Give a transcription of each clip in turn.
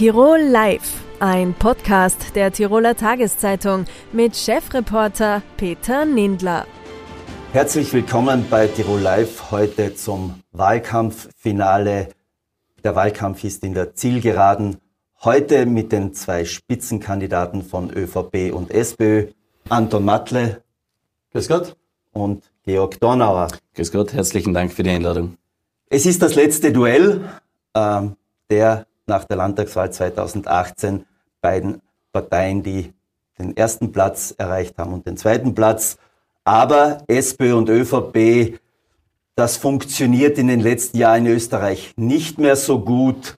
Tirol Live, ein Podcast der Tiroler Tageszeitung mit Chefreporter Peter Nindler. Herzlich willkommen bei Tirol Live heute zum Wahlkampffinale. Der Wahlkampf ist in der Zielgeraden. Heute mit den zwei Spitzenkandidaten von ÖVP und SPÖ, Anton Matle. Grüß Gott. Und Georg Dornauer. Grüß Gott, herzlichen Dank für die Einladung. Es ist das letzte Duell äh, der nach der Landtagswahl 2018 beiden Parteien, die den ersten Platz erreicht haben und den zweiten Platz. Aber SPÖ und ÖVP, das funktioniert in den letzten Jahren in Österreich nicht mehr so gut.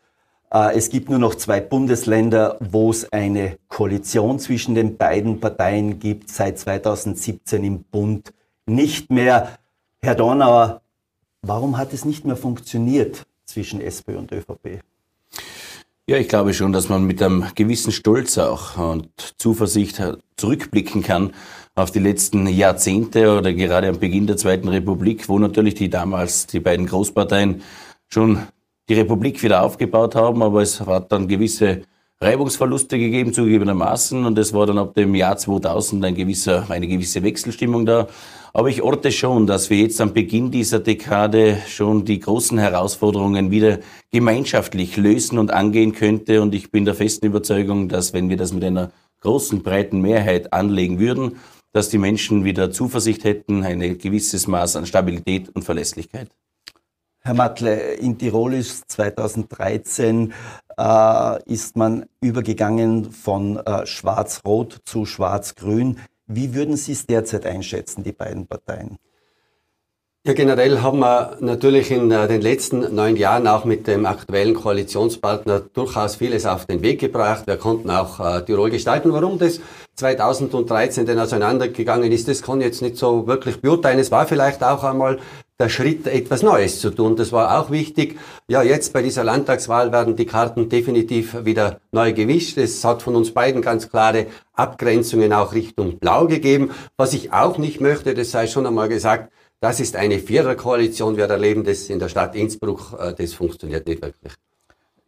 Äh, es gibt nur noch zwei Bundesländer, wo es eine Koalition zwischen den beiden Parteien gibt, seit 2017 im Bund nicht mehr. Herr Dornauer, warum hat es nicht mehr funktioniert zwischen SPÖ und ÖVP? Ja, ich glaube schon, dass man mit einem gewissen Stolz auch und Zuversicht zurückblicken kann auf die letzten Jahrzehnte oder gerade am Beginn der Zweiten Republik, wo natürlich die damals die beiden Großparteien schon die Republik wieder aufgebaut haben, aber es hat dann gewisse Reibungsverluste gegeben, zugegebenermaßen, und es war dann ab dem Jahr 2000 ein gewisser, eine gewisse Wechselstimmung da. Aber ich orte schon, dass wir jetzt am Beginn dieser Dekade schon die großen Herausforderungen wieder gemeinschaftlich lösen und angehen könnte. Und ich bin der festen Überzeugung, dass wenn wir das mit einer großen, breiten Mehrheit anlegen würden, dass die Menschen wieder Zuversicht hätten, ein gewisses Maß an Stabilität und Verlässlichkeit. Herr Matle, in Tirol ist 2013 äh, ist man übergegangen von äh, Schwarz-Rot zu Schwarz-Grün. Wie würden Sie es derzeit einschätzen, die beiden Parteien? Ja, generell haben wir natürlich in äh, den letzten neun Jahren auch mit dem aktuellen Koalitionspartner durchaus vieles auf den Weg gebracht. Wir konnten auch äh, Tirol gestalten. Warum das 2013 denn auseinandergegangen ist, das kann ich jetzt nicht so wirklich beurteilen. Es war vielleicht auch einmal der Schritt, etwas Neues zu tun. Das war auch wichtig. Ja, jetzt bei dieser Landtagswahl werden die Karten definitiv wieder neu gewischt. Es hat von uns beiden ganz klare Abgrenzungen auch Richtung Blau gegeben. Was ich auch nicht möchte, das sei schon einmal gesagt, das ist eine Viererkoalition. Wir erleben das in der Stadt Innsbruck. Äh, das funktioniert nicht wirklich.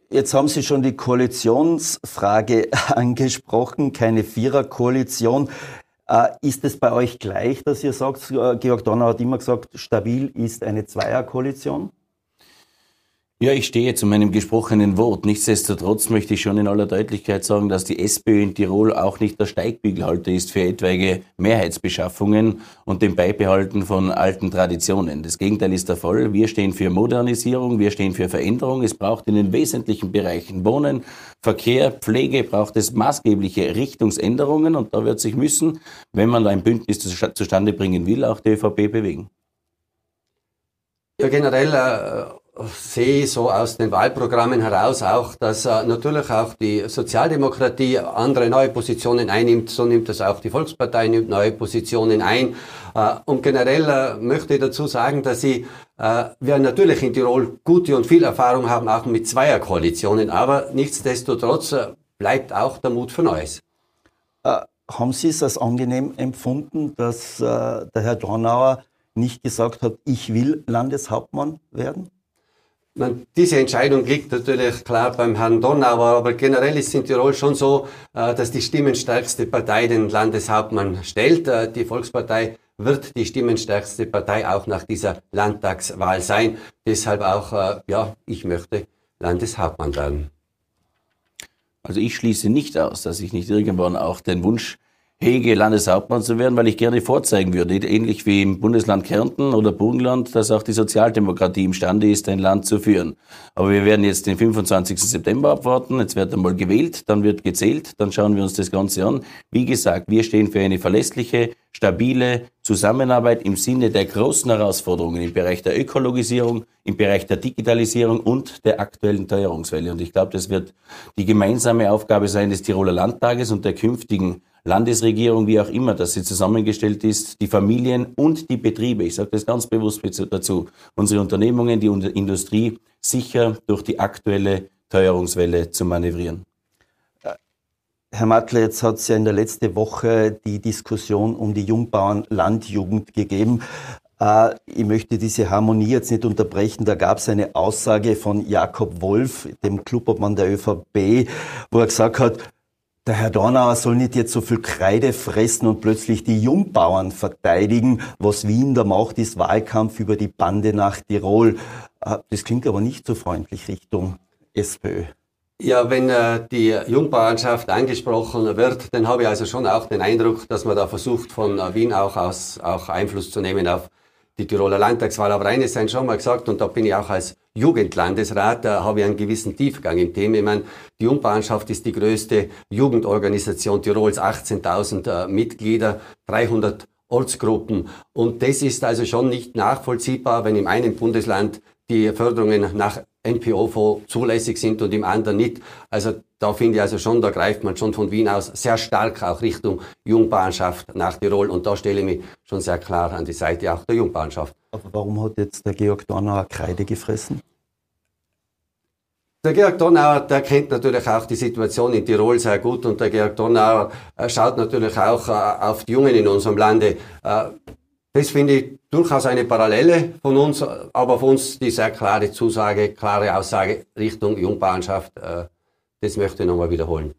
Jetzt haben Sie schon die Koalitionsfrage angesprochen, keine Viererkoalition. Äh, ist es bei euch gleich, dass ihr sagt, äh, Georg Donner hat immer gesagt, stabil ist eine Zweierkoalition? Ja, ich stehe zu meinem gesprochenen Wort. Nichtsdestotrotz möchte ich schon in aller Deutlichkeit sagen, dass die SPÖ in Tirol auch nicht der Steigbügelhalter ist für etwaige Mehrheitsbeschaffungen und dem Beibehalten von alten Traditionen. Das Gegenteil ist der Fall. Wir stehen für Modernisierung, wir stehen für Veränderung. Es braucht in den wesentlichen Bereichen Wohnen, Verkehr, Pflege, braucht es maßgebliche Richtungsänderungen und da wird sich müssen, wenn man ein Bündnis zustande bringen will, auch die ÖVP bewegen. Ja, generell äh sehe so aus den Wahlprogrammen heraus auch, dass äh, natürlich auch die Sozialdemokratie andere neue Positionen einnimmt, so nimmt das auch die Volkspartei, nimmt neue Positionen ein. Äh, und generell äh, möchte ich dazu sagen, dass sie, äh, wir natürlich in Tirol gute und viel Erfahrung haben, auch mit Zweierkoalitionen, aber nichtsdestotrotz äh, bleibt auch der Mut für Neues. Äh, haben Sie es als angenehm empfunden, dass der Herr Dornauer nicht gesagt hat, ich will Landeshauptmann werden? Man, diese Entscheidung liegt natürlich klar beim Herrn Donauer, aber generell ist in Tirol schon so, äh, dass die stimmenstärkste Partei den Landeshauptmann stellt. Äh, die Volkspartei wird die stimmenstärkste Partei auch nach dieser Landtagswahl sein. Deshalb auch, äh, ja, ich möchte Landeshauptmann werden. Also ich schließe nicht aus, dass ich nicht irgendwann auch den Wunsch hege, Landeshauptmann zu werden, weil ich gerne vorzeigen würde, ähnlich wie im Bundesland Kärnten oder Burgenland, dass auch die Sozialdemokratie imstande ist, ein Land zu führen. Aber wir werden jetzt den 25. September abwarten. Jetzt wird einmal gewählt, dann wird gezählt, dann schauen wir uns das Ganze an. Wie gesagt, wir stehen für eine verlässliche, stabile Zusammenarbeit im Sinne der großen Herausforderungen im Bereich der Ökologisierung, im Bereich der Digitalisierung und der aktuellen Teuerungswelle. Und ich glaube, das wird die gemeinsame Aufgabe sein des Tiroler Landtages und der künftigen Landesregierung, wie auch immer, dass sie zusammengestellt ist, die Familien und die Betriebe, ich sage das ganz bewusst dazu, unsere Unternehmungen, die Industrie sicher durch die aktuelle Teuerungswelle zu manövrieren. Herr Matle, jetzt hat es ja in der letzten Woche die Diskussion um die Jungbauern Landjugend gegeben. Äh, ich möchte diese Harmonie jetzt nicht unterbrechen. Da gab es eine Aussage von Jakob Wolf, dem Clubobmann der ÖVP, wo er gesagt hat, der Herr Dornauer soll nicht jetzt so viel Kreide fressen und plötzlich die Jungbauern verteidigen. Was Wien da macht, ist Wahlkampf über die Bande nach Tirol. Äh, das klingt aber nicht so freundlich Richtung SPÖ. Ja, wenn äh, die Jungbauernschaft angesprochen wird, dann habe ich also schon auch den Eindruck, dass man da versucht, von äh, Wien auch, aus, auch Einfluss zu nehmen auf die Tiroler Landtagswahl. Aber eines sei schon mal gesagt, und da bin ich auch als Jugendlandesrat, da habe ich einen gewissen Tiefgang im Thema. Ich meine, die Jungbauernschaft ist die größte Jugendorganisation Tirols, 18.000 äh, Mitglieder, 300 Ortsgruppen. Und das ist also schon nicht nachvollziehbar, wenn im einen Bundesland die Förderungen nach NPO-Fonds zulässig sind und im anderen nicht. Also da finde ich also schon, da greift man schon von Wien aus sehr stark auch Richtung Jungbahnschaft nach Tirol und da stelle ich mich schon sehr klar an die Seite auch der Jungbahnschaft. Aber warum hat jetzt der Georg Donauer Kreide gefressen? Der Georg Donauer, der kennt natürlich auch die Situation in Tirol sehr gut und der Georg Donauer äh, schaut natürlich auch äh, auf die Jungen in unserem Lande. Das finde ich durchaus eine Parallele von uns, aber von uns die sehr klare Zusage, klare Aussage Richtung Jungbauernschaft. Äh, das möchte ich nochmal wiederholen.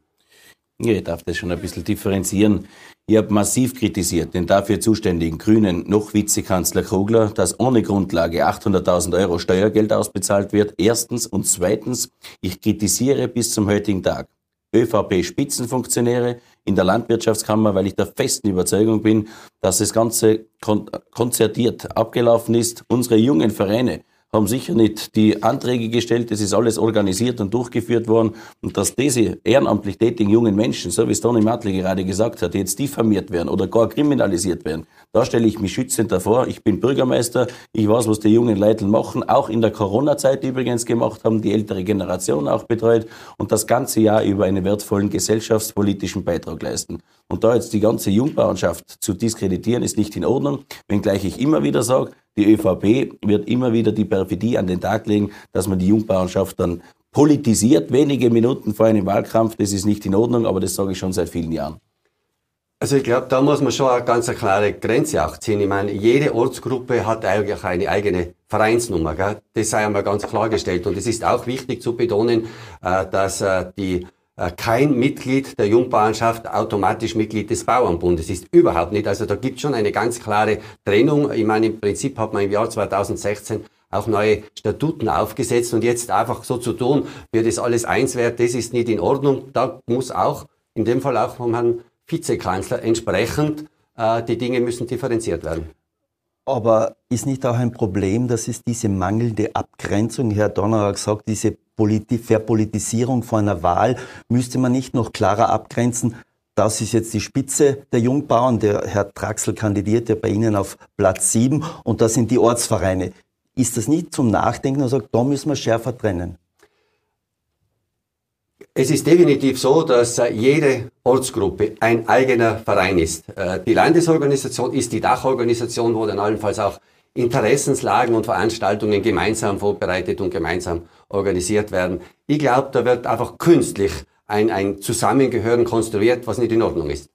Ja, ich darf das schon ein bisschen differenzieren. Ich habe massiv kritisiert den dafür zuständigen Grünen noch Vizekanzler Krugler, dass ohne Grundlage 800.000 Euro Steuergeld ausbezahlt wird. Erstens. Und zweitens, ich kritisiere bis zum heutigen Tag ÖVP-Spitzenfunktionäre in der Landwirtschaftskammer, weil ich der festen Überzeugung bin, dass das Ganze kon konzertiert abgelaufen ist. Unsere jungen Vereine haben sicher nicht die Anträge gestellt, das ist alles organisiert und durchgeführt worden. Und dass diese ehrenamtlich tätigen jungen Menschen, so wie es Toni Martli gerade gesagt hat, jetzt diffamiert werden oder gar kriminalisiert werden, da stelle ich mich schützend davor. Ich bin Bürgermeister, ich weiß, was die jungen Leute machen, auch in der Corona-Zeit übrigens gemacht haben, die ältere Generation auch betreut und das ganze Jahr über einen wertvollen gesellschaftspolitischen Beitrag leisten. Und da jetzt die ganze Jungbauernschaft zu diskreditieren, ist nicht in Ordnung, wenngleich ich immer wieder sage, die ÖVP wird immer wieder die Perfidie an den Tag legen, dass man die Jungbauernschaft dann politisiert, wenige Minuten vor einem Wahlkampf. Das ist nicht in Ordnung, aber das sage ich schon seit vielen Jahren. Also ich glaube, da muss man schon eine ganz klare Grenze auch ziehen. Ich meine, jede Ortsgruppe hat eigentlich eine eigene Vereinsnummer. Gell? Das sei einmal ganz klargestellt. Und es ist auch wichtig zu betonen, äh, dass äh, die äh, kein Mitglied der Jungbauernschaft automatisch Mitglied des Bauernbundes ist. Überhaupt nicht. Also da gibt schon eine ganz klare Trennung. Ich meine, im Prinzip hat man im Jahr 2016 auch neue Statuten aufgesetzt und jetzt einfach so zu tun, wie das alles eins wird, das ist nicht in Ordnung. Da muss auch, in dem Fall auch vom Herrn Vizekanzler entsprechend, äh, die Dinge müssen differenziert werden. Aber ist nicht auch ein Problem, dass es diese mangelnde Abgrenzung, Herr Donner hat gesagt, diese Verpolitisierung vor einer Wahl müsste man nicht noch klarer abgrenzen. Das ist jetzt die Spitze der Jungbauern. Der Herr Draxel kandidiert ja bei Ihnen auf Platz sieben und das sind die Ortsvereine. Ist das nicht zum Nachdenken und sagt, da müssen wir schärfer trennen? Es ist definitiv so, dass äh, jede Ortsgruppe ein eigener Verein ist. Äh, die Landesorganisation ist die Dachorganisation, wo dann allenfalls auch Interessenslagen und Veranstaltungen gemeinsam vorbereitet und gemeinsam organisiert werden. Ich glaube, da wird einfach künstlich ein, ein Zusammengehören konstruiert, was nicht in Ordnung ist.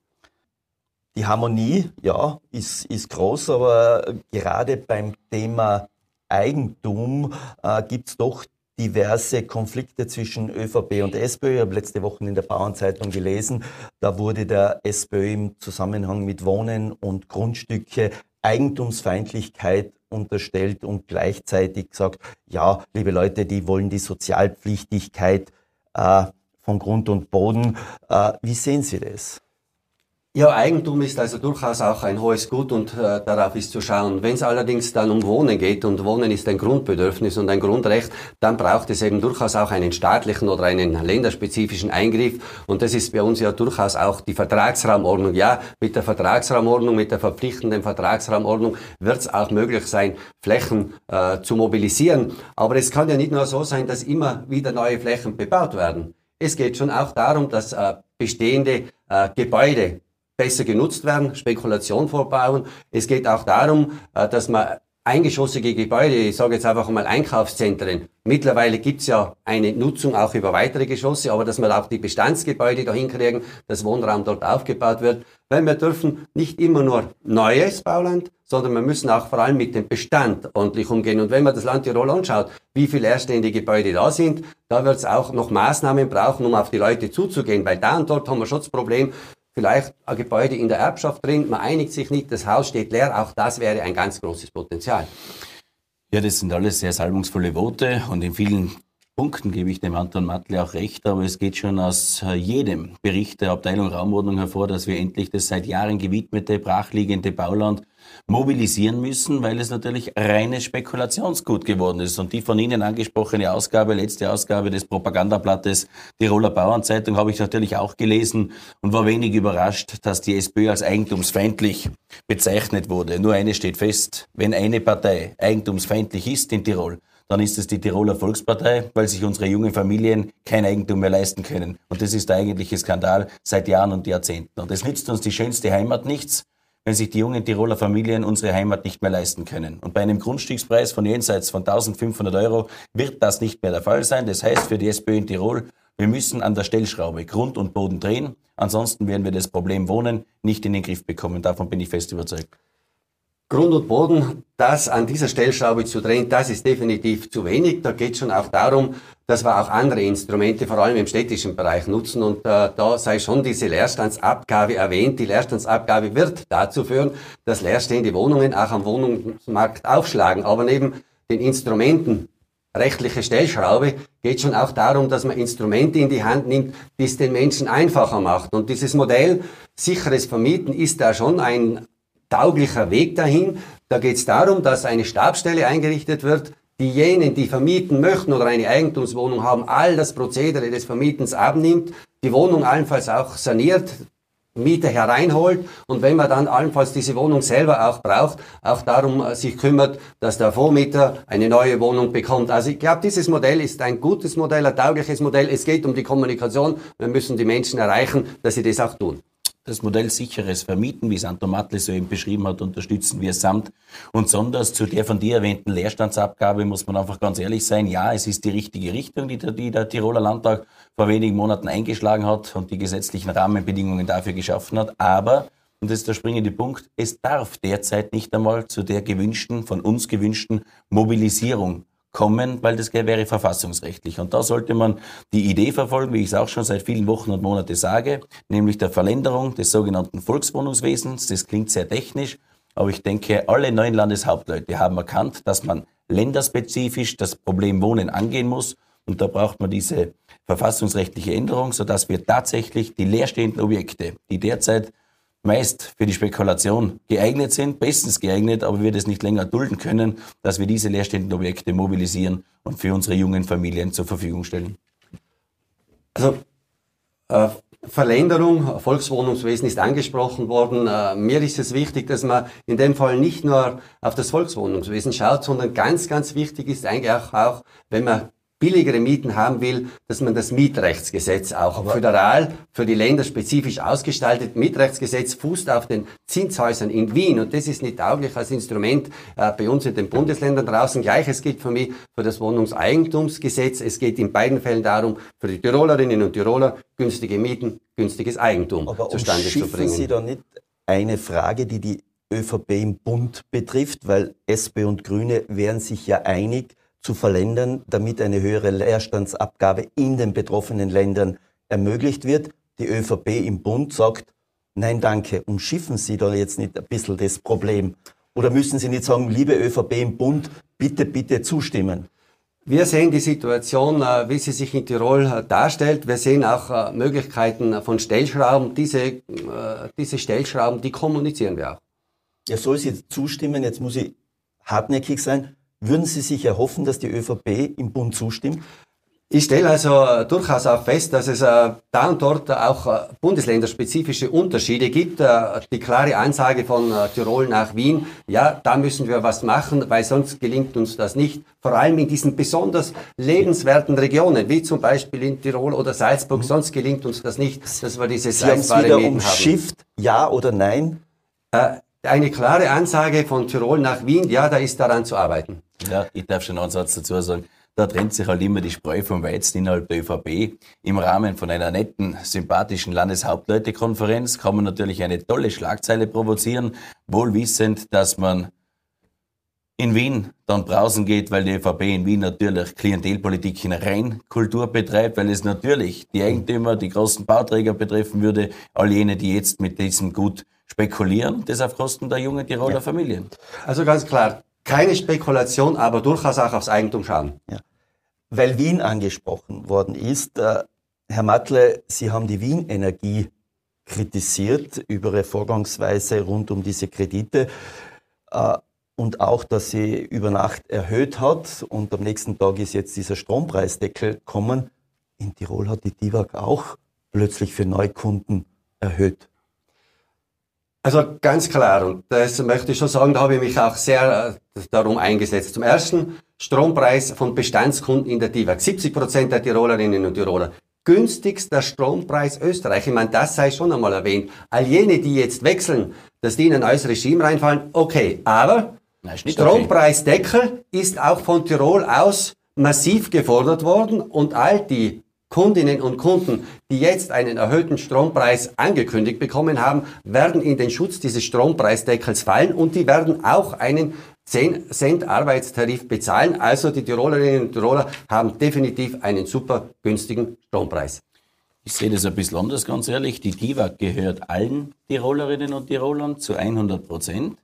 Die Harmonie, ja, ist, ist groß, aber gerade beim Thema Eigentum äh, gibt es doch diverse Konflikte zwischen ÖVP und SPÖ. Ich habe letzte Woche in der Bauernzeitung gelesen, da wurde der SPÖ im Zusammenhang mit Wohnen und Grundstücke Eigentumsfeindlichkeit unterstellt und gleichzeitig gesagt, ja, liebe Leute, die wollen die Sozialpflichtigkeit äh, von Grund und Boden. Äh, wie sehen Sie das? Ja, Eigentum ist also durchaus auch ein hohes Gut und äh, darauf ist zu schauen. Wenn es allerdings dann um Wohnen geht und Wohnen ist ein Grundbedürfnis und ein Grundrecht, dann braucht es eben durchaus auch einen staatlichen oder einen länderspezifischen Eingriff und das ist bei uns ja durchaus auch die Vertragsraumordnung. Ja, mit der Vertragsraumordnung, mit der verpflichtenden Vertragsraumordnung wird es auch möglich sein, Flächen äh, zu mobilisieren. Aber es kann ja nicht nur so sein, dass immer wieder neue Flächen bebaut werden. Es geht schon auch darum, dass äh, bestehende äh, Gebäude besser genutzt werden, Spekulation vorbauen. Es geht auch darum, äh, dass man eingeschossige Gebäude, ich sage jetzt einfach mal Einkaufszentren. Mittlerweile gibt's ja eine Nutzung auch über weitere Geschosse, aber dass wir auch die Bestandsgebäude dahin kriegen, dass Wohnraum dort aufgebaut wird. Weil wir dürfen nicht immer nur neues Bauland, sondern wir müssen auch vor allem mit dem Bestand ordentlich umgehen. Und wenn man das Land Tirol anschaut, wie viele leerstehende Gebäude da sind, da wird es auch noch Maßnahmen brauchen, um auf die Leute zuzugehen, weil da und dort haben wir schon das Problem, vielleicht ein Gebäude in der Erbschaft drin, man einigt sich nicht, das Haus steht leer, auch das wäre ein ganz großes Potenzial. Ja, das sind alles sehr salbungsvolle Worte und in vielen Punkten gebe ich dem Anton Matle auch recht, aber es geht schon aus äh, jedem Bericht der Abteilung Raumordnung hervor, dass wir endlich das seit Jahren gewidmete, brachliegende Bauland mobilisieren müssen, weil es natürlich reines Spekulationsgut geworden ist. Und die von Ihnen angesprochene Ausgabe, letzte Ausgabe des Propagandablattes Tiroler Bauernzeitung habe ich natürlich auch gelesen und war wenig überrascht, dass die SPÖ als eigentumsfeindlich bezeichnet wurde. Nur eines steht fest, wenn eine Partei eigentumsfeindlich ist in Tirol, dann ist es die Tiroler Volkspartei, weil sich unsere jungen Familien kein Eigentum mehr leisten können. Und das ist der eigentliche Skandal seit Jahren und Jahrzehnten. Und es nützt uns die schönste Heimat nichts, wenn sich die jungen Tiroler Familien unsere Heimat nicht mehr leisten können. Und bei einem Grundstückspreis von jenseits von 1500 Euro wird das nicht mehr der Fall sein. Das heißt für die SPÖ in Tirol, wir müssen an der Stellschraube Grund und Boden drehen. Ansonsten werden wir das Problem Wohnen nicht in den Griff bekommen. Davon bin ich fest überzeugt. Grund und Boden, das an dieser Stellschraube zu drehen, das ist definitiv zu wenig. Da geht schon auch darum, dass wir auch andere Instrumente, vor allem im städtischen Bereich, nutzen. Und äh, da sei schon diese Leerstandsabgabe erwähnt. Die Leerstandsabgabe wird dazu führen, dass leerstehende Wohnungen auch am Wohnungsmarkt aufschlagen. Aber neben den Instrumenten rechtliche Stellschraube geht schon auch darum, dass man Instrumente in die Hand nimmt, die es den Menschen einfacher macht. Und dieses Modell sicheres Vermieten ist da schon ein tauglicher Weg dahin. Da geht es darum, dass eine Stabstelle eingerichtet wird, diejenigen, die vermieten möchten oder eine Eigentumswohnung haben, all das Prozedere des Vermietens abnimmt, die Wohnung allenfalls auch saniert, Mieter hereinholt und wenn man dann allenfalls diese Wohnung selber auch braucht, auch darum äh, sich kümmert, dass der Vormieter eine neue Wohnung bekommt. Also ich glaube, dieses Modell ist ein gutes Modell, ein taugliches Modell. Es geht um die Kommunikation. Wir müssen die Menschen erreichen, dass sie das auch tun. Das Modell sicheres Vermieten, wie es Anton Matle so eben beschrieben hat, unterstützen wir samt und sonders. Zu der von dir erwähnten Leerstandsabgabe muss man einfach ganz ehrlich sein. Ja, es ist die richtige Richtung, die der, die der Tiroler Landtag vor wenigen Monaten eingeschlagen hat und die gesetzlichen Rahmenbedingungen dafür geschaffen hat. Aber, und das ist der springende Punkt, es darf derzeit nicht einmal zu der gewünschten, von uns gewünschten Mobilisierung kommen, weil das wäre verfassungsrechtlich. Und da sollte man die Idee verfolgen, wie ich es auch schon seit vielen Wochen und Monaten sage, nämlich der Verlängerung des sogenannten Volkswohnungswesens. Das klingt sehr technisch, aber ich denke, alle neuen Landeshauptleute haben erkannt, dass man länderspezifisch das Problem Wohnen angehen muss. Und da braucht man diese verfassungsrechtliche Änderung, sodass wir tatsächlich die leerstehenden Objekte, die derzeit meist für die Spekulation geeignet sind, bestens geeignet, aber wir das nicht länger dulden können, dass wir diese leerstehenden Objekte mobilisieren und für unsere jungen Familien zur Verfügung stellen. Also äh, Verlängerung, Volkswohnungswesen ist angesprochen worden. Äh, mir ist es wichtig, dass man in dem Fall nicht nur auf das Volkswohnungswesen schaut, sondern ganz, ganz wichtig ist eigentlich auch, wenn man billigere Mieten haben will, dass man das Mietrechtsgesetz auch Aber föderal für die Länder spezifisch ausgestaltet. Mietrechtsgesetz fußt auf den Zinshäusern in Wien und das ist nicht tauglich als Instrument äh, bei uns in den Bundesländern draußen. Gleiches gilt für mich für das Wohnungseigentumsgesetz. Es geht in beiden Fällen darum, für die Tirolerinnen und Tiroler günstige Mieten, günstiges Eigentum Aber zustande zu bringen. Sie da nicht eine Frage, die die ÖVP im Bund betrifft, weil SP und Grüne wären sich ja einig, zu verlängern, damit eine höhere Leerstandsabgabe in den betroffenen Ländern ermöglicht wird. Die ÖVP im Bund sagt, nein danke, umschiffen Sie da jetzt nicht ein bisschen das Problem? Oder müssen Sie nicht sagen, liebe ÖVP im Bund, bitte, bitte zustimmen? Wir sehen die Situation, äh, wie sie sich in Tirol äh, darstellt. Wir sehen auch äh, Möglichkeiten von Stellschrauben. Diese, diese Stellschrauben, die kommunizieren wir auch. Ja, soll sie zustimmen? Jetzt muss ich hartnäckig sein. Würden Sie sich erhoffen, dass die ÖVP im Bund zustimmt? Ich stelle also durchaus auch fest, dass es äh, da und dort auch äh, bundesländerspezifische Unterschiede gibt. Äh, die klare Ansage von Tirol nach Wien, ja, da müssen wir was machen, weil sonst gelingt uns das nicht. Vor allem in diesen besonders lebenswerten Regionen, wie zum Beispiel in Tirol oder Salzburg, mhm. sonst gelingt uns das nicht, dass wir dieses Sie wieder umschifft, ja oder nein? Eine klare Ansage von Tirol nach Wien, ja, da ist daran zu arbeiten. Ja, ich darf schon einen Satz dazu sagen. Da trennt sich halt immer die Spreu vom Weizen innerhalb der ÖVP. Im Rahmen von einer netten, sympathischen Landeshauptleutekonferenz kann man natürlich eine tolle Schlagzeile provozieren, wohl wissend, dass man in Wien dann brausen geht, weil die ÖVP in Wien natürlich Klientelpolitik in Reinkultur betreibt, weil es natürlich die Eigentümer, die großen Bauträger betreffen würde, all jene, die jetzt mit diesem Gut spekulieren, das auf Kosten der jungen Tiroler ja. Familien. Also ganz klar, keine Spekulation, aber durchaus auch aufs Eigentum schauen. Ja. Weil Wien angesprochen worden ist, äh, Herr Matle, Sie haben die Wien-Energie kritisiert über Ihre Vorgangsweise rund um diese Kredite. Äh, und auch, dass sie über Nacht erhöht hat und am nächsten Tag ist jetzt dieser Strompreisdeckel kommen. In Tirol hat die DIVAG auch plötzlich für Neukunden erhöht. Also ganz klar, und das möchte ich schon sagen, da habe ich mich auch sehr äh, darum eingesetzt. Zum ersten, Strompreis von Bestandskunden in der DIVAG. 70 Prozent der Tirolerinnen und Tiroler. Günstigster Strompreis Österreich. Ich meine, das sei schon einmal erwähnt. All jene, die jetzt wechseln, dass die in ein neues Regime reinfallen, okay. Aber Strompreisdeckel ist auch von Tirol aus massiv gefordert worden und all die Kundinnen und Kunden, die jetzt einen erhöhten Strompreis angekündigt bekommen haben, werden in den Schutz dieses Strompreisdeckels fallen und die werden auch einen 10 Cent Arbeitstarif bezahlen. Also die Tirolerinnen und Tiroler haben definitiv einen super günstigen Strompreis. Ich sehe das ein bisschen anders, ganz ehrlich. Die TIWAG gehört allen Tirolerinnen und Tirolern zu 100 Prozent.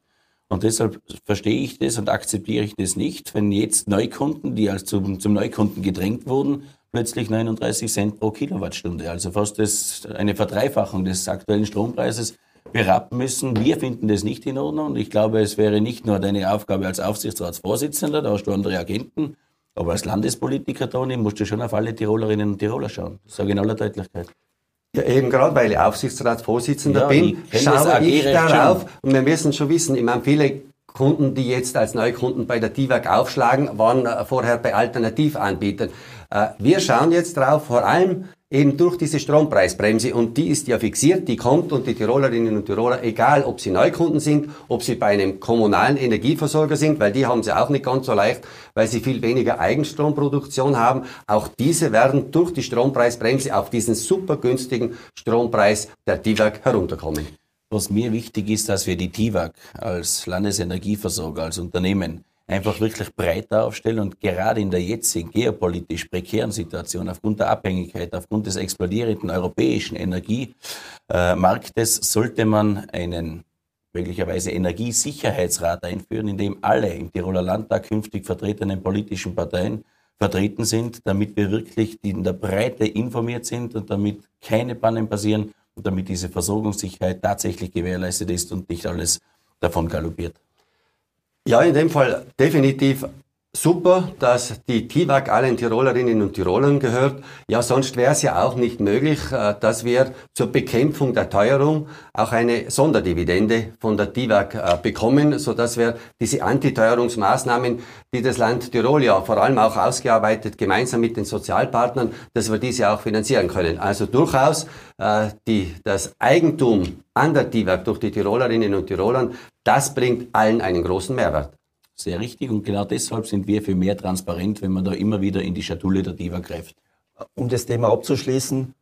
Und deshalb verstehe ich das und akzeptiere ich das nicht, wenn jetzt Neukunden, die als zum, zum Neukunden gedrängt wurden, plötzlich 39 Cent pro Kilowattstunde, also fast das, eine Verdreifachung des aktuellen Strompreises berappen müssen. Wir finden das nicht in Ordnung. Und ich glaube, es wäre nicht nur deine Aufgabe als Aufsichtsratsvorsitzender, da hast du andere Agenten, aber als Landespolitiker, Toni, musst du schon auf alle Tirolerinnen und Tiroler schauen. Das sage ich in aller Deutlichkeit. Ja, eben gerade, weil ich Aufsichtsratsvorsitzender ja, bin, schaue ich darauf schon. und wir müssen schon wissen, ich meine, viele Kunden, die jetzt als Neukunden bei der TIWAG aufschlagen, waren äh, vorher bei Alternativanbietern. Äh, wir schauen jetzt drauf, vor allem eben durch diese Strompreisbremse und die ist ja fixiert, die kommt und die Tirolerinnen und Tiroler, egal ob sie Neukunden sind, ob sie bei einem kommunalen Energieversorger sind, weil die haben sie auch nicht ganz so leicht, weil sie viel weniger Eigenstromproduktion haben, auch diese werden durch die Strompreisbremse auf diesen super günstigen Strompreis der TIWAG herunterkommen. Was mir wichtig ist, dass wir die TIWAG als Landesenergieversorger, als Unternehmen einfach wirklich breiter aufstellen und gerade in der jetzigen geopolitisch prekären Situation aufgrund der Abhängigkeit, aufgrund des explodierenden europäischen Energiemarktes sollte man einen möglicherweise Energiesicherheitsrat einführen, in dem alle im Tiroler Landtag künftig vertretenen politischen Parteien vertreten sind, damit wir wirklich in der Breite informiert sind und damit keine Pannen passieren und damit diese Versorgungssicherheit tatsächlich gewährleistet ist und nicht alles davon galoppiert. Ja, in dem Fall definitiv super, dass die TIWAG allen Tirolerinnen und Tirolern gehört. Ja, sonst wäre es ja auch nicht möglich, äh, dass wir zur Bekämpfung der Teuerung auch eine Sonderdividende von der TIWAG äh, bekommen, so dass wir diese Antiteuerungsmaßnahmen, die das Land Tirol ja vor allem auch ausgearbeitet, gemeinsam mit den Sozialpartnern, dass wir diese auch finanzieren können. Also durchaus äh, die, das Eigentum an der TIWAG durch die Tirolerinnen und Tirolern das bringt allen einen großen Mehrwert. Sehr richtig und genau deshalb sind wir für mehr Transparenz, wenn man da immer wieder in die Schatulle der Diva greift. Um das Thema abzuschließen,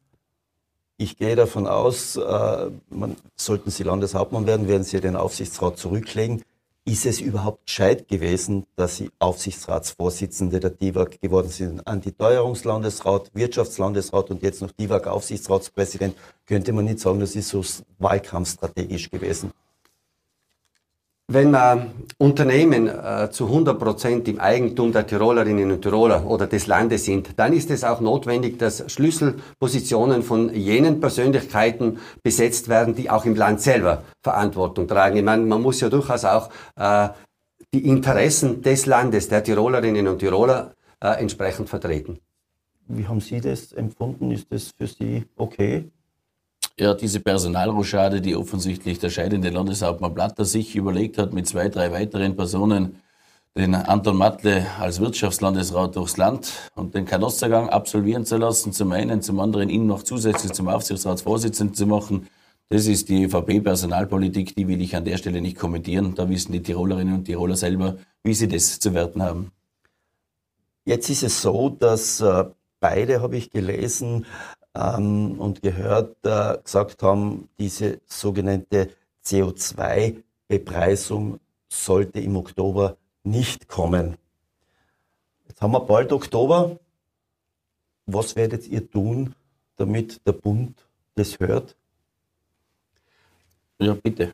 ich gehe davon aus, äh, man, sollten Sie Landeshauptmann werden, werden Sie den Aufsichtsrat zurücklegen. Ist es überhaupt gescheit gewesen, dass Sie Aufsichtsratsvorsitzende der DIVAG geworden sind? Antiteuerungslandesrat, Wirtschaftslandesrat und jetzt noch DIVAG-Aufsichtsratspräsident. Könnte man nicht sagen, das ist so wahlkampfstrategisch gewesen? Wenn man Unternehmen äh, zu 100 Prozent im Eigentum der Tirolerinnen und Tiroler oder des Landes sind, dann ist es auch notwendig, dass Schlüsselpositionen von jenen Persönlichkeiten besetzt werden, die auch im Land selber Verantwortung tragen. Ich meine, man muss ja durchaus auch äh, die Interessen des Landes, der Tirolerinnen und Tiroler, äh, entsprechend vertreten. Wie haben Sie das empfunden? Ist das für Sie okay? Ja, diese Personalrochade, die offensichtlich der scheidende Landeshauptmann Blatter sich überlegt hat, mit zwei, drei weiteren Personen den Anton Matle als Wirtschaftslandesrat durchs Land und den Kanossergang absolvieren zu lassen, zum einen, zum anderen ihn noch zusätzlich zum Aufsichtsratsvorsitzenden zu machen, Das ist die ÖVP-Personalpolitik, die will ich an der Stelle nicht kommentieren. Da wissen die Tirolerinnen und Tiroler selber, wie sie das zu werten haben. Jetzt ist es so, dass äh, beide, habe ich gelesen ähm, und gehört, äh, gesagt haben, diese sogenannte CO2-Bepreisung sollte im Oktober nicht kommen. Jetzt haben wir bald Oktober. Was werdet ihr tun, damit der Bund das hört? Ja, bitte.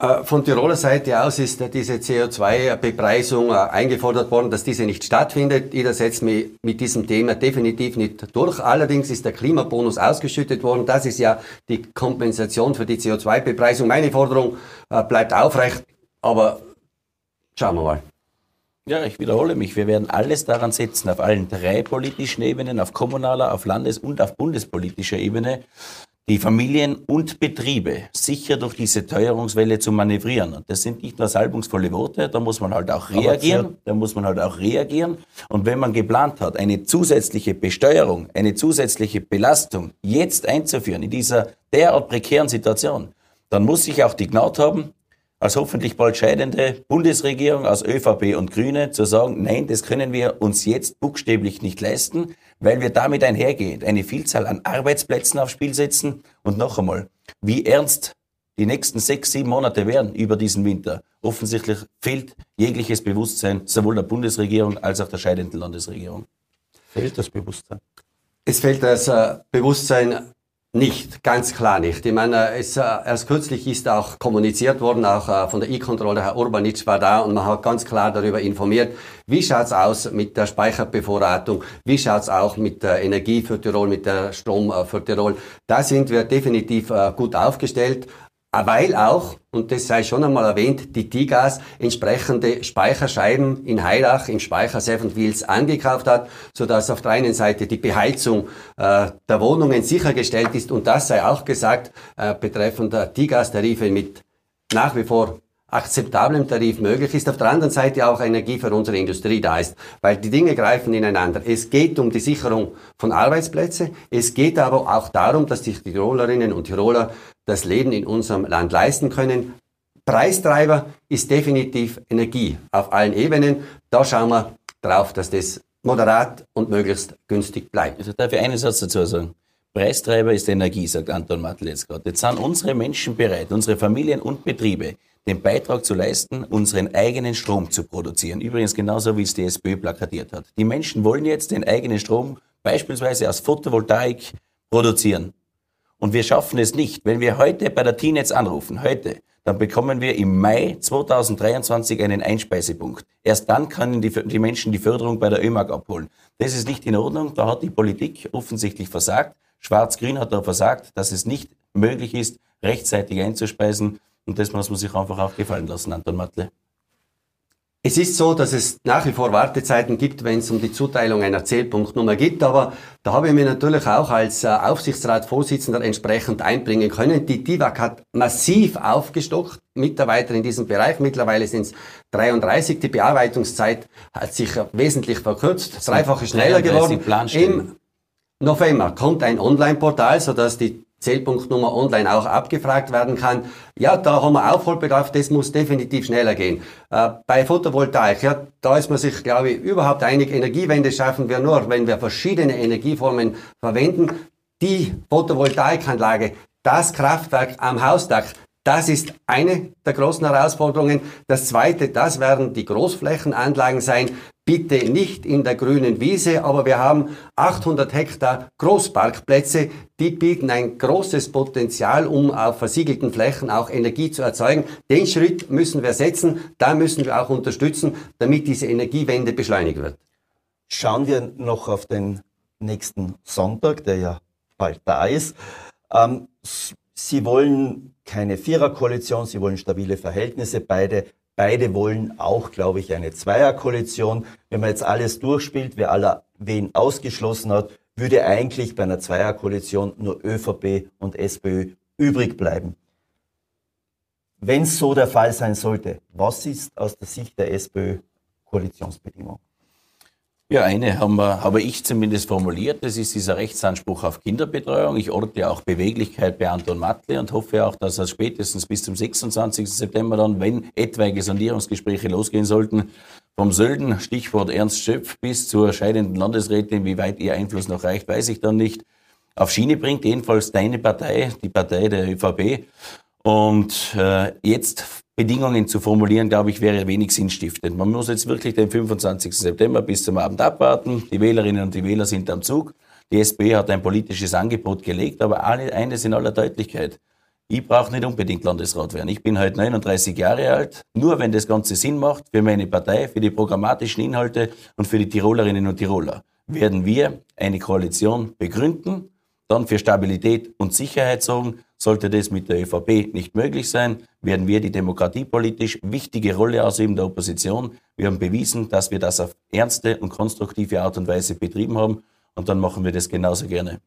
Äh, von Tiroler Seite aus ist diese CO2-Bepreisung äh, eingefordert worden, dass diese nicht stattfindet. Jeder setzt mich mit diesem Thema definitiv nicht durch. Allerdings ist der Klimabonus ausgeschüttet worden. Das ist ja die Kompensation für die CO2-Bepreisung. Meine Forderung äh, bleibt aufrecht, aber schauen wir mal. Ja, ich wiederhole mich. Wir werden alles daran setzen, auf allen drei politischen Ebenen, auf kommunaler, auf Landes- und auf bundespolitischer Ebene, die Familien und Betriebe sicher durch diese Teuerungswelle zu manövrieren. Und das sind nicht nur salbungsvolle Worte, da muss man halt auch reagieren, da muss man halt auch reagieren. Und wenn man geplant hat, eine zusätzliche Besteuerung, eine zusätzliche Belastung jetzt einzuführen in dieser derart prekären Situation, dann muss sich auch die Gnade haben, als hoffentlich bald scheidende Bundesregierung aus ÖVP und Grüne zu sagen, nein, das können wir uns jetzt buchstäblich nicht leisten, weil wir damit einhergehend eine Vielzahl an Arbeitsplätzen aufs Spiel setzen. Und noch einmal, wie ernst die nächsten sechs, sieben Monate werden über diesen Winter. Offensichtlich fehlt jegliches Bewusstsein sowohl der Bundesregierung als auch der scheidenden Landesregierung. Fehlt das Bewusstsein? Es fehlt das äh, Bewusstsein nicht, ganz klar nicht. Ich meine, es, äh, erst kürzlich ist auch kommuniziert worden, auch äh, von der E-Controller, Herr Urbanitsch war da und man hat ganz klar darüber informiert, wie schaut's aus mit der Speicherbevorratung, wie schaut's auch mit der Energie für Tirol, mit der Strom äh, für Tirol. Da sind wir definitiv gut aufgestellt. Ah, weil auch, und das sei schon einmal erwähnt, die TIGAS entsprechende Speicherscheiben in Heilach im Speicher Seven Wheels angekauft hat, so dass auf der einen Seite die Beheizung äh, der Wohnungen sichergestellt ist und das sei auch gesagt äh, betreffend der TIGAS-Tarife mit nach wie vor akzeptablem Tarif möglich ist, auf der anderen Seite auch Energie für unsere Industrie da ist, weil die Dinge greifen ineinander. Es geht um die Sicherung von Arbeitsplätzen, es geht aber auch darum, dass die Tirolerinnen und Tiroler das Leben in unserem Land leisten können. Preistreiber ist definitiv Energie auf allen Ebenen. Da schauen wir drauf, dass das moderat und möglichst günstig bleibt. Also darf ich einen Satz dazu sagen? Preistreiber ist Energie, sagt Anton Mattel jetzt gerade. Jetzt sind unsere Menschen bereit, unsere Familien und Betriebe, den Beitrag zu leisten, unseren eigenen Strom zu produzieren. Übrigens genauso, wie es die SPÖ plakatiert hat. Die Menschen wollen jetzt den eigenen Strom beispielsweise aus Photovoltaik produzieren. Und wir schaffen es nicht. Wenn wir heute bei der T-Netz anrufen, heute, dann bekommen wir im Mai 2023 einen Einspeisepunkt. Erst dann können die, die Menschen die Förderung bei der ÖMAG abholen. Das ist nicht in Ordnung. Da hat die Politik offensichtlich versagt. Schwarz-Grün hat da versagt, dass es nicht möglich ist, rechtzeitig einzuspeisen. Und das muss man sich einfach auch gefallen lassen, Anton Matle. Es ist so, dass es nach wie vor Wartezeiten gibt, wenn es um die Zuteilung einer Zählpunktnummer geht, aber da habe ich mir natürlich auch als äh, Aufsichtsratsvorsitzender entsprechend einbringen können. Die DIVAG hat massiv aufgestockt, Mitarbeiter in diesem Bereich. Mittlerweile sind es 33. Die Bearbeitungszeit hat sich wesentlich verkürzt, dreifache schneller geworden. Im November kommt ein Online-Portal, sodass die Zählpunktnummer online auch abgefragt werden kann. Ja, da haben wir Aufholbedarf, das muss definitiv schneller gehen. Äh, bei Photovoltaik, ja, da ist man sich, glaube ich, überhaupt einig. Energiewende schaffen wir nur, wenn wir verschiedene Energieformen verwenden. Die Photovoltaikanlage, das Kraftwerk am Hausdach, das ist eine der großen Herausforderungen. Das zweite, das werden die Großflächenanlagen sein bitte nicht in der grünen Wiese, aber wir haben 800 Hektar Großparkplätze, die bieten ein großes Potenzial, um auf versiegelten Flächen auch Energie zu erzeugen. Den Schritt müssen wir setzen, da müssen wir auch unterstützen, damit diese Energiewende beschleunigt wird. Schauen wir noch auf den nächsten Sonntag, der ja bald da ist. Ähm, Sie wollen keine Viererkoalition, Sie wollen stabile Verhältnisse. Beide Beide wollen auch, glaube ich, eine Zweierkoalition. Wenn man jetzt alles durchspielt, wer aller wen ausgeschlossen hat, würde eigentlich bei einer Zweierkoalition nur ÖVP und SPÖ übrig bleiben. Wenn so der Fall sein sollte, was ist aus der Sicht der SPÖ Koalitionsbedingung? Ja, eine haben wir, habe ich zumindest formuliert. Das ist dieser Rechtsanspruch auf Kinderbetreuung. Ich orte auch Beweglichkeit bei Anton Matle und hoffe auch, dass er spätestens bis zum 26. September dann, wenn etwaige Sondierungsgespräche losgehen sollten, vom Sölden, Stichwort Ernst Schöpf, bis zur scheidenden Landesrätin, wie weit ihr Einfluss noch reicht, weiß ich dann nicht, auf Schiene bringt. Jedenfalls deine Partei, die Partei der ÖVP. Und äh, jetzt Bedingungen zu formulieren, glaube ich, wäre wenig sinnstiftend. Man muss jetzt wirklich den 25. September bis zum Abend abwarten. Die Wählerinnen und die Wähler sind am Zug. Die SP hat ein politisches Angebot gelegt, aber eines in aller Deutlichkeit. Ich brauche nicht unbedingt Landesrat werden. Ich bin heute 39 Jahre alt. Nur wenn das Ganze Sinn macht für meine Partei, für die programmatischen Inhalte und für die Tirolerinnen und Tiroler, werden wir eine Koalition begründen, dann für Stabilität und Sicherheit sorgen sollte das mit der ÖVP nicht möglich sein, werden wir die demokratiepolitisch wichtige Rolle ausüben der Opposition. Wir haben bewiesen, dass wir das auf ernste und konstruktive Art und Weise betrieben haben und dann machen wir das genauso gerne.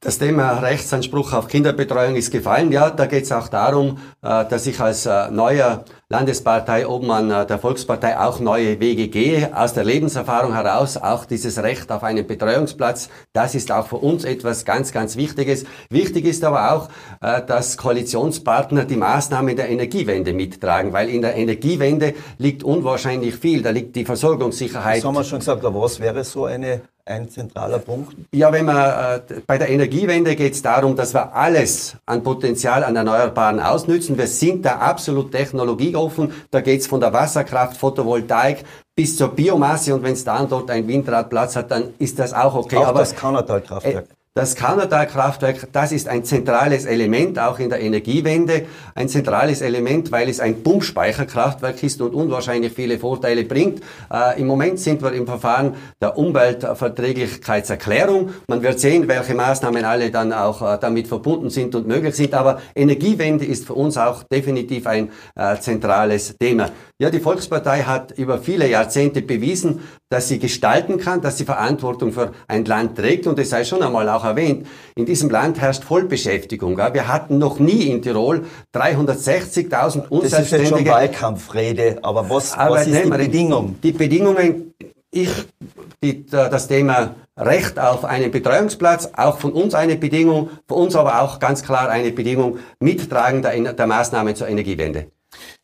Das Thema Rechtsanspruch auf Kinderbetreuung ist gefallen. Ja, da geht es auch darum, äh, dass ich als äh, neuer Landespartei Obmann äh, der Volkspartei auch neue Wege gehe. Aus der Lebenserfahrung heraus auch dieses Recht auf einen Betreuungsplatz. Das ist auch für uns etwas ganz, ganz Wichtiges. Wichtig ist aber auch, dass Koalitionspartner die Maßnahmen der Energiewende mittragen, weil in der Energiewende liegt unwahrscheinlich viel. Da liegt die Versorgungssicherheit. Das haben wir schon gesagt, aber was wäre so eine ein zentraler Punkt? Ja, wenn man äh, bei der Energiewende geht es darum, dass wir alles an Potenzial an Erneuerbaren ausnützen. Wir sind da absolut technologieoffen. Da geht es von der Wasserkraft, Photovoltaik bis zur Biomasse und wenn es dann dort ein Windrad Platz hat, dann ist das auch okay. Auch Aber das Kanadal-Kraftwerk. Äh, das Kanada-Kraftwerk, das ist ein zentrales Element, auch in der Energiewende. Ein zentrales Element, weil es ein Pumpspeicherkraftwerk ist und unwahrscheinlich viele Vorteile bringt. Äh, Im Moment sind wir im Verfahren der Umweltverträglichkeitserklärung. Man wird sehen, welche Maßnahmen alle dann auch äh, damit verbunden sind und möglich sind. Aber Energiewende ist für uns auch definitiv ein äh, zentrales Thema. Ja, die Volkspartei hat über viele Jahrzehnte bewiesen, dass sie gestalten kann, dass sie Verantwortung für ein Land trägt und es sei schon einmal auch erwähnt, in diesem Land herrscht Vollbeschäftigung. Wir hatten noch nie in Tirol 360.000 Unselbstständige. Das ist jetzt schon Wahlkampfrede, aber was, was ist die Bedingung? Die Bedingungen, ich, die, das Thema Recht auf einen Betreuungsplatz, auch von uns eine Bedingung, für uns aber auch ganz klar eine Bedingung, Mittragen der, der Maßnahmen zur Energiewende.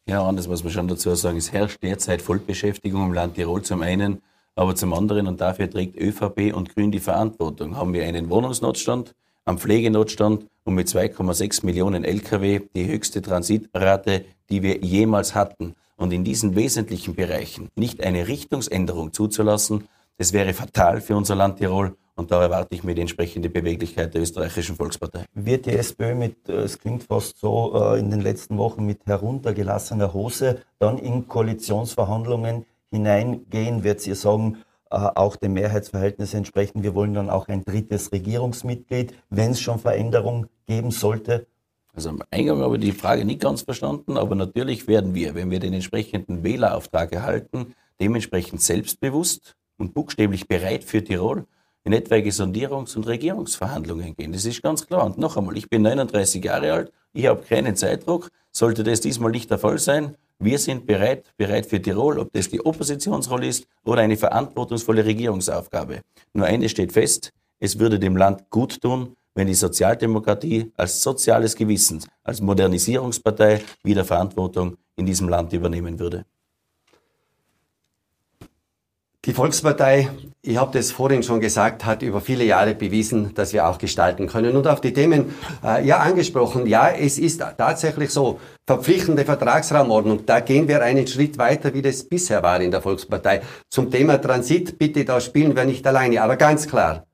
Ja, anders muss man schon dazu sagen, es herrscht derzeit Vollbeschäftigung im Land Tirol zum einen. Aber zum anderen, und dafür trägt ÖVP und Grün die Verantwortung, haben wir einen Wohnungsnotstand, einen Pflegenotstand und mit 2,6 Millionen Lkw die höchste Transitrate, die wir jemals hatten. Und in diesen wesentlichen Bereichen nicht eine Richtungsänderung zuzulassen, das wäre fatal für unser Land Tirol und da erwarte ich mir die entsprechende Beweglichkeit der österreichischen Volkspartei. Wird die SPÖ mit, äh, es klingt fast so, äh, in den letzten Wochen mit heruntergelassener Hose dann in Koalitionsverhandlungen hineingehen, wird sie sagen, äh, auch dem Mehrheitsverhältnis entsprechen. Wir wollen dann auch ein drittes Regierungsmitglied, wenn es schon Veränderungen geben sollte. Also am Eingang habe ich die Frage nicht ganz verstanden, aber natürlich werden wir, wenn wir den entsprechenden Wählerauftrag erhalten, dementsprechend selbstbewusst und buchstäblich bereit für Tirol in etwaige Sondierungs- und Regierungsverhandlungen gehen. Das ist ganz klar. Und noch einmal, ich bin 39 Jahre alt, ich habe keinen Zeitdruck. Sollte das diesmal nicht der Fall sein, wir sind bereit, bereit für Tirol, ob das die Oppositionsrolle ist oder eine verantwortungsvolle Regierungsaufgabe. Nur eines steht fest, es würde dem Land gut tun, wenn die Sozialdemokratie als soziales Gewissen, als Modernisierungspartei wieder Verantwortung in diesem Land übernehmen würde. Die Volkspartei, ich habe das vorhin schon gesagt, hat über viele Jahre bewiesen, dass wir auch gestalten können. Und auf die Themen äh, ja angesprochen, ja, es ist tatsächlich so, verpflichtende Vertragsraumordnung, da gehen wir einen Schritt weiter, wie das bisher war in der Volkspartei. Zum Thema Transit, bitte, da spielen wir nicht alleine, aber ganz klar,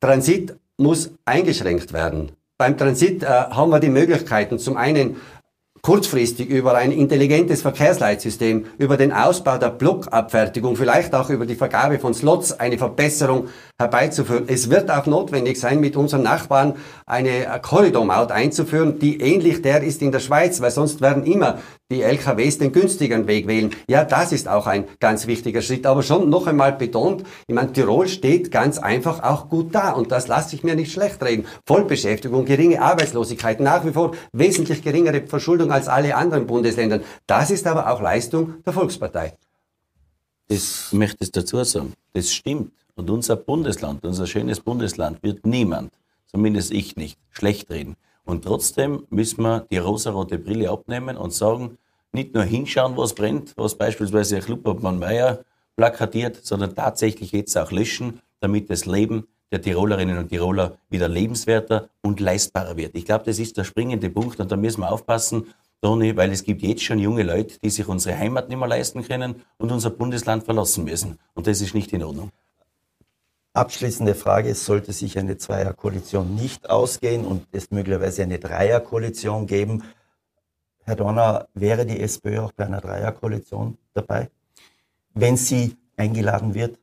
Transit muss eingeschränkt werden. Beim Transit äh, haben wir die Möglichkeiten, zum einen kurzfristig über ein intelligentes Verkehrsleitsystem, über den Ausbau der Blockabfertigung, vielleicht auch über die Vergabe von Slots eine Verbesserung herbeizuführen. Es wird auch notwendig sein, mit unseren Nachbarn eine Korridormaut einzuführen, die ähnlich der ist in der Schweiz, weil sonst werden immer die LKWs den günstigeren Weg wählen. Ja, das ist auch ein ganz wichtiger Schritt. Aber schon noch einmal betont, ich meine, Tirol steht ganz einfach auch gut da und das lasse ich mir nicht schlecht reden. Vollbeschäftigung, geringe Arbeitslosigkeit, nach wie vor wesentlich geringere Verschuldung als alle anderen Bundesländer. Das ist aber auch Leistung der Volkspartei. Das ich möchte ich dazu sagen. Das stimmt. Und unser Bundesland, unser schönes Bundesland, wird niemand, zumindest ich nicht, schlecht reden. Und trotzdem müssen wir die rosarote Brille abnehmen und sagen, nicht nur hinschauen, was brennt, was beispielsweise Herr Klubobmann Meyer plakatiert, sondern tatsächlich jetzt auch löschen, damit das Leben der Tirolerinnen und Tiroler wieder lebenswerter und leistbarer wird. Ich glaube, das ist der springende Punkt und da müssen wir aufpassen, Toni, weil es gibt jetzt schon junge Leute, die sich unsere Heimat nicht mehr leisten können und unser Bundesland verlassen müssen. Und das ist nicht in Ordnung. Abschließende Frage, sollte sich eine Zweierkoalition nicht ausgehen und es möglicherweise eine Dreierkoalition geben, Herr Donner, wäre die SPÖ auch bei einer Dreierkoalition dabei, wenn sie eingeladen wird?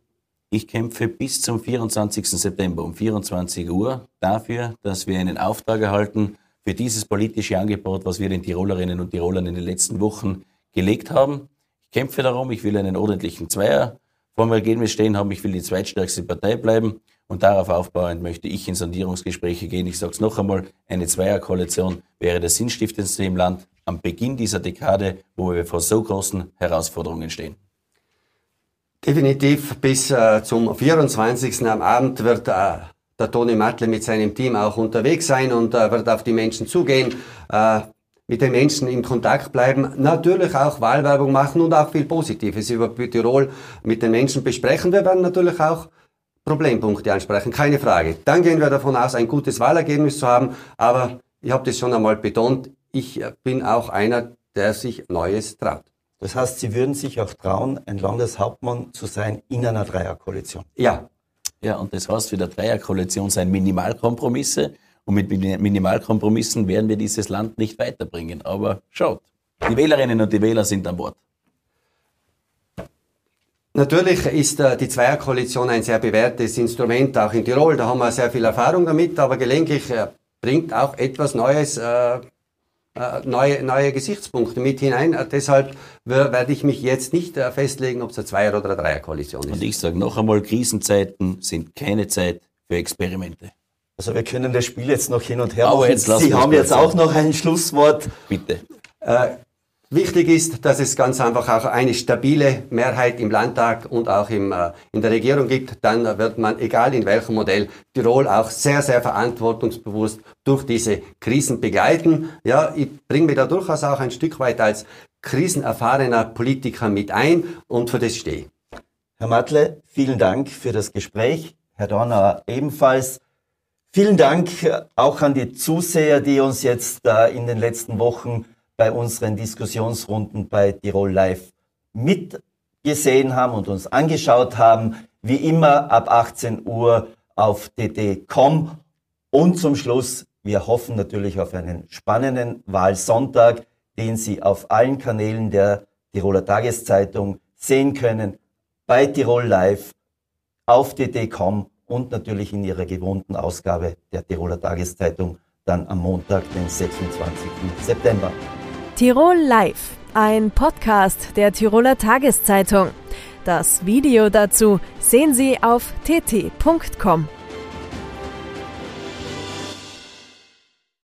Ich kämpfe bis zum 24. September um 24 Uhr dafür, dass wir einen Auftrag erhalten für dieses politische Angebot, was wir den Tirolerinnen und Tirolern in den letzten Wochen gelegt haben. Ich kämpfe darum, ich will einen ordentlichen Zweier vor Ergebnis stehen haben, ich will die zweitstärkste Partei bleiben und darauf aufbauend möchte ich in Sondierungsgespräche gehen. Ich sage es noch einmal, eine Zweierkoalition wäre das sinnstiftendste im Land am Beginn dieser Dekade, wo wir vor so großen Herausforderungen stehen. Definitiv bis äh, zum 24. am Abend wird äh, der Toni Matle mit seinem Team auch unterwegs sein und äh, wird auf die Menschen zugehen, äh, mit den Menschen in Kontakt bleiben, natürlich auch Wahlwerbung machen und auch viel Positives über Tirol mit den Menschen besprechen. Wir werden natürlich auch Problempunkte ansprechen, keine Frage. Dann gehen wir davon aus, ein gutes Wahlergebnis zu haben, aber ich habe das schon einmal betont, ich bin auch einer, der sich Neues traut. Das heißt, Sie würden sich auch trauen, ein Landeshauptmann zu sein in einer Dreierkoalition? Ja. Ja, und das heißt für der Dreierkoalition sein Minimalkompromisse. Und mit Minimalkompromissen werden wir dieses Land nicht weiterbringen. Aber schaut, die Wählerinnen und die Wähler sind an Bord. Natürlich ist äh, die Zweierkoalition ein sehr bewährtes Instrument, auch in Tirol. Da haben wir sehr viel Erfahrung damit, aber gelegentlich äh, bringt auch etwas Neues, äh, neue, neue Gesichtspunkte mit hinein. Deshalb werde ich mich jetzt nicht festlegen, ob es eine Zweier- oder eine Dreierkoalition ist. Und ich sage noch einmal, Krisenzeiten sind keine Zeit für Experimente. Also wir können das Spiel jetzt noch hin und her Aber jetzt Sie haben jetzt auch noch ein Schlusswort. Bitte. Äh, wichtig ist, dass es ganz einfach auch eine stabile Mehrheit im Landtag und auch im, äh, in der Regierung gibt. Dann wird man, egal in welchem Modell, Tirol auch sehr, sehr verantwortungsbewusst durch diese Krisen begleiten. Ja, ich bringe mich da durchaus auch ein Stück weit als krisenerfahrener Politiker mit ein und für das stehe. Herr Matle, vielen Dank für das Gespräch. Herr Dorner ebenfalls. Vielen Dank auch an die Zuseher, die uns jetzt in den letzten Wochen bei unseren Diskussionsrunden bei Tirol Live mitgesehen haben und uns angeschaut haben. Wie immer ab 18 Uhr auf dd.com. Und zum Schluss, wir hoffen natürlich auf einen spannenden Wahlsonntag, den Sie auf allen Kanälen der Tiroler Tageszeitung sehen können, bei Tirol Live, auf dd.com und natürlich in ihrer gewohnten Ausgabe der Tiroler Tageszeitung dann am Montag, den 26. September. Tirol Live, ein Podcast der Tiroler Tageszeitung. Das Video dazu sehen Sie auf tt.com.